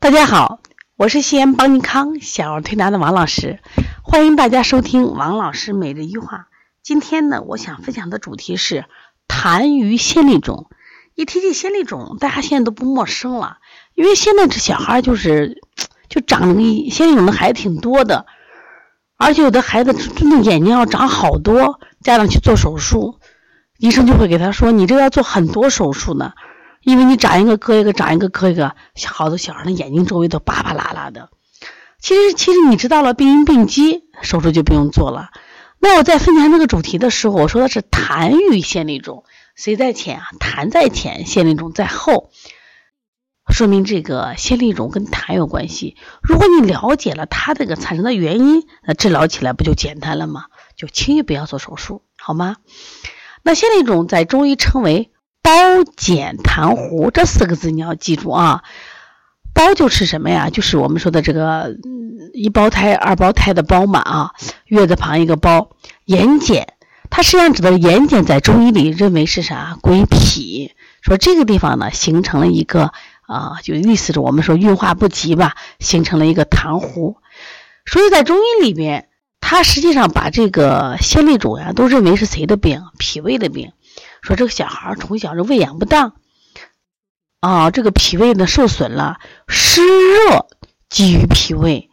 大家好，我是西安邦尼康小儿推拿的王老师，欢迎大家收听王老师每日一话。今天呢，我想分享的主题是痰盂先痢肿。一提起先痢肿，大家现在都不陌生了，因为现在这小孩就是就长先痢肿的孩子挺多的，而且有的孩子真的眼睛要长好多，家长去做手术，医生就会给他说：“你这要做很多手术呢。”因为你长一个割一个，长一个割一个，好多小孩的眼睛周围都巴巴拉拉的。其实，其实你知道了病因病机，手术就不用做了。那我在分享这个主题的时候，我说的是痰盂先痢肿，谁在前啊？痰在前，先痢肿在后，说明这个先痢肿跟痰有关系。如果你了解了它这个产生的原因，那治疗起来不就简单了吗？就轻易不要做手术，好吗？那先痢肿在中医称为。包碱痰糊这四个字你要记住啊，包就是什么呀？就是我们说的这个一胞胎、二胞胎的胞嘛啊，月字旁一个包。眼睑，它实际上指的眼睑，在中医里认为是啥？归脾。说这个地方呢，形成了一个啊，就意思是我们说运化不及吧，形成了一个痰壶。所以在中医里边，它实际上把这个先痢肿呀，都认为是谁的病？脾胃的病。说这个小孩从小是喂养不当，啊，这个脾胃呢受损了，湿热积于脾胃，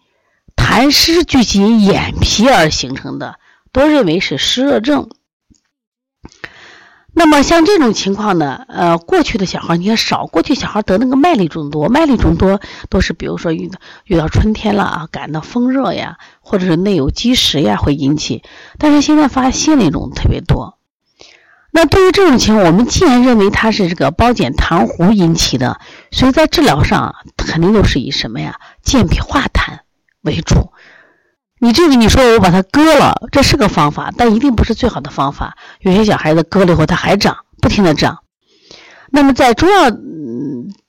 痰湿聚集眼皮而形成的，都认为是湿热症。那么像这种情况呢，呃，过去的小孩你看少，过去小孩得那个麦粒肿多，麦粒肿多都是比如说遇到遇到春天了啊，感到风热呀，或者是内有积食呀会引起，但是现在发现那种特别多。那对于这种情况，我们既然认为它是这个包碱糖糊引起的，所以在治疗上肯定都是以什么呀，健脾化痰为主。你这个你说我把它割了，这是个方法，但一定不是最好的方法。有些小孩子割了以后，它还长，不停的长。那么在中药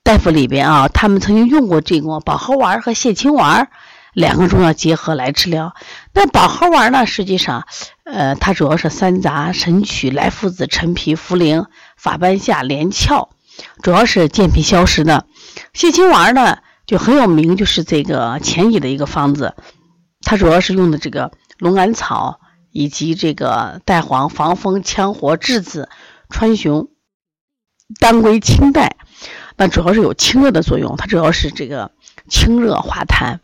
大夫里边啊，他们曾经用过这个保和丸和泻清丸。两个中药结合来治疗，那保和丸呢？实际上，呃，它主要是三杂、神曲、莱菔子、陈皮、茯苓、法半夏、连翘，主要是健脾消食的。泻清丸呢，就很有名，就是这个前乙的一个方子，它主要是用的这个龙胆草以及这个带黄、防风、羌活、栀子、川芎、当归、清代，那主要是有清热的作用，它主要是这个清热化痰。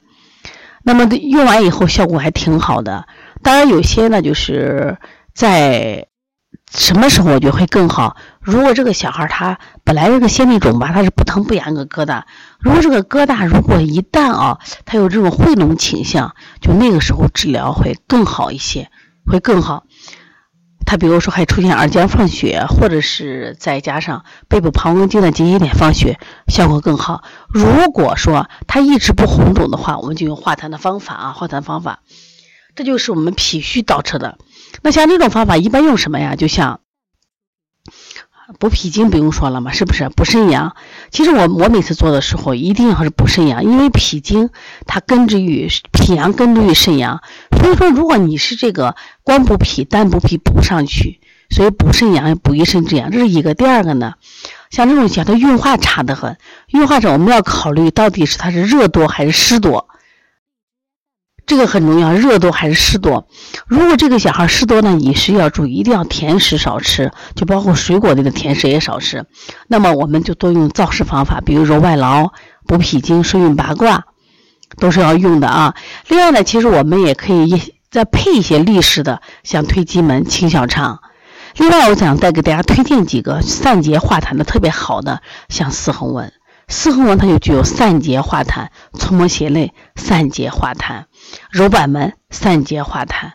那么用完以后效果还挺好的，当然有些呢，就是在什么时候我觉得会更好。如果这个小孩他本来这个先痢肿吧，他是不疼不痒个疙瘩，如果这个疙瘩如果一旦啊，他有这种会脓倾向，就那个时候治疗会更好一些，会更好。他比如说还出现耳尖放血，或者是再加上背部膀胱经的结节点放血，效果更好。如果说他一直不红肿的话，我们就用化痰的方法啊，化痰方法，这就是我们脾虚导致的。那像这种方法一般用什么呀？就像。补脾经不用说了嘛，是不是补肾阳？其实我我每次做的时候一定要是补肾阳，因为脾经它根植于脾阳，根植于肾阳。所以说，如果你是这个光补脾、单补脾补不上去，所以补肾阳、补益肾之阳，这是一个。第二个呢，像这种小它运化差得很，运化者我们要考虑到底是它是热多还是湿多。这个很重要，热多还是湿多？如果这个小孩湿多呢，饮食要注意，一定要甜食少吃，就包括水果类的甜食也少吃。那么我们就多用燥湿方法，比如说外劳、补脾经、顺运八卦，都是要用的啊。另外呢，其实我们也可以再配一些利湿的，像推机门、清小肠。另外，我想再给大家推荐几个散结化痰的特别好的，像四横纹。四横纹它就具有散结化痰、搓摩胁肋、散结化痰。揉板门散结化痰，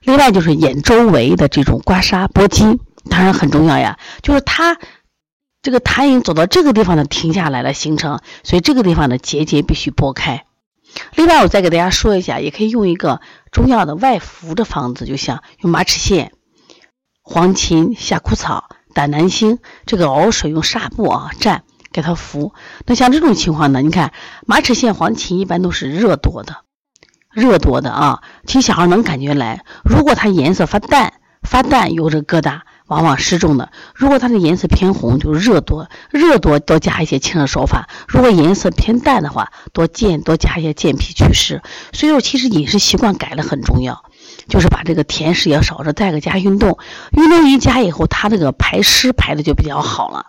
另外就是眼周围的这种刮痧拨筋，当然很重要呀。就是它这个痰饮走到这个地方呢，停下来了，形成，所以这个地方的结节必须拨开。另外，我再给大家说一下，也可以用一个中药的外服的方子，就像用马齿苋、黄芩、夏枯草、胆南星，这个熬水用纱布啊蘸给他服。那像这种情况呢，你看马齿苋、黄芩一般都是热多的。热多的啊，其实小孩能感觉来。如果他颜色发淡，发淡有这疙瘩，往往湿重的。如果它的颜色偏红，就热多，热多多加一些清热手法；如果颜色偏淡的话，多健多加一些健脾祛湿。所以说，其实饮食习惯改了很重要，就是把这个甜食要少着，再个加运动，运动一加以后，它这个排湿排的就比较好了，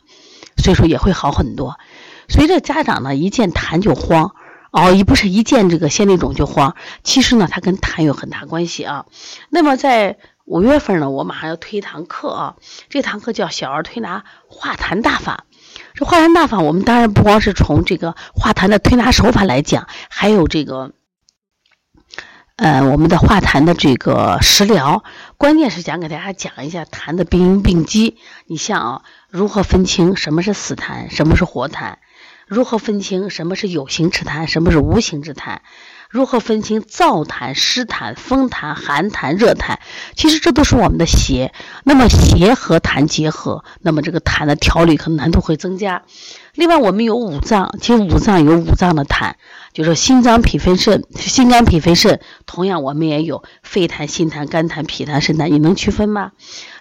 所以说也会好很多。所以这家长呢，一见痰就慌。哦，一不是一见这个腺粒肿就慌，其实呢，它跟痰有很大关系啊。那么在五月份呢，我马上要推一堂课啊，这堂课叫小儿推拿化痰大法。这化痰大法，我们当然不光是从这个化痰的推拿手法来讲，还有这个，呃，我们的化痰的这个食疗，关键是想给大家讲一下痰的病因病机。你像啊，如何分清什么是死痰，什么是活痰？如何分清什么是有形之痰，什么是无形之痰？如何分清燥痰、湿痰、风痰、寒痰、热痰？其实这都是我们的邪。那么邪和痰结合，那么这个痰的调理可能难度会增加。另外，我们有五脏，其实五脏有五脏的痰。就是心脏、脾、肺、肾，心肝、脾、肺、肾，同样我们也有肺痰、心痰、肝痰、脾痰、肾痰，你能区分吗？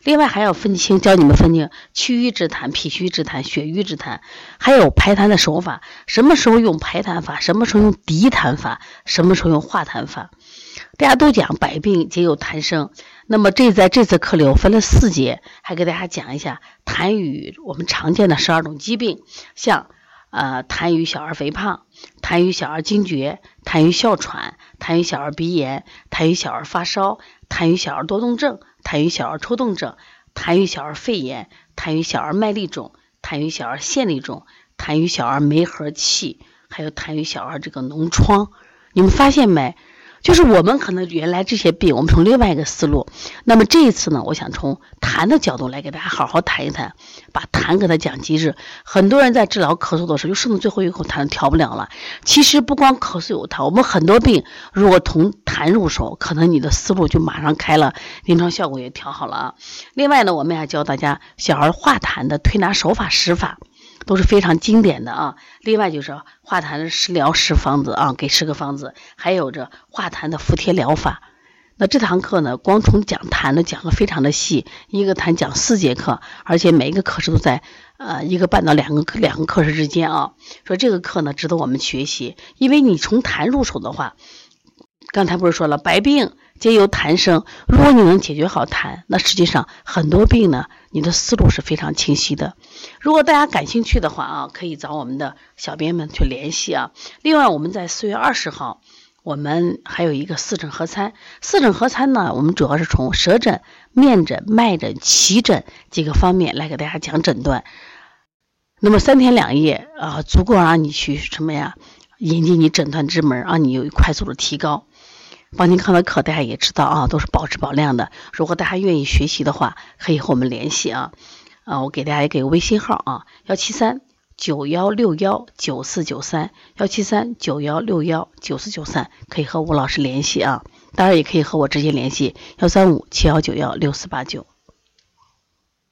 另外还要分清，教你们分清气郁之痰、脾虚之痰、血瘀之痰，还有排痰的手法，什么时候用排痰法，什么时候用涤痰法，什么时候用化痰法。大家都讲百病皆有痰生，那么这在这次课里我分了四节，还给大家讲一下痰与我们常见的十二种疾病，像。呃，痰与小儿肥胖，痰与小儿惊厥，痰与哮喘，痰与小儿鼻炎，痰与小儿发烧，痰与小儿多动症，痰与小儿抽动症，痰与小儿肺炎，痰与小儿麦粒肿，痰与小儿腺粒肿，痰与小儿梅核气，还有痰与小儿这个脓疮，你们发现没？就是我们可能原来这些病，我们从另外一个思路。那么这一次呢，我想从痰的角度来给大家好好谈一谈，把痰给它讲机制。很多人在治疗咳嗽的时候，就剩最后一口痰调不了了。其实不光咳嗽有痰，我们很多病如果从痰入手，可能你的思路就马上开了，临床效果也调好了啊。另外呢，我们还教大家小儿化痰的推拿手法、施法。都是非常经典的啊。另外就是化痰的食疗十方子啊，给十个方子，还有这化痰的服帖疗法。那这堂课呢，光从讲痰呢讲的非常的细，一个痰讲四节课，而且每一个课时都在呃一个半到两个课两个课时之间啊。说这个课呢值得我们学习，因为你从痰入手的话，刚才不是说了百病。皆由痰生。如果你能解决好痰，那实际上很多病呢，你的思路是非常清晰的。如果大家感兴趣的话啊，可以找我们的小编们去联系啊。另外，我们在四月二十号，我们还有一个四诊合参。四诊合参呢，我们主要是从舌诊、面诊、脉诊、奇诊几个方面来给大家讲诊断。那么三天两夜啊，足够让你去什么呀？引进你诊断之门，让你有快速的提高。帮您康的课大家也知道啊，都是保质保量的。如果大家愿意学习的话，可以和我们联系啊。啊，我给大家也给个微信号啊，幺七三九幺六幺九四九三，幺七三九幺六幺九四九三，可以和吴老师联系啊。当然也可以和我直接联系，幺三五七幺九幺六四八九。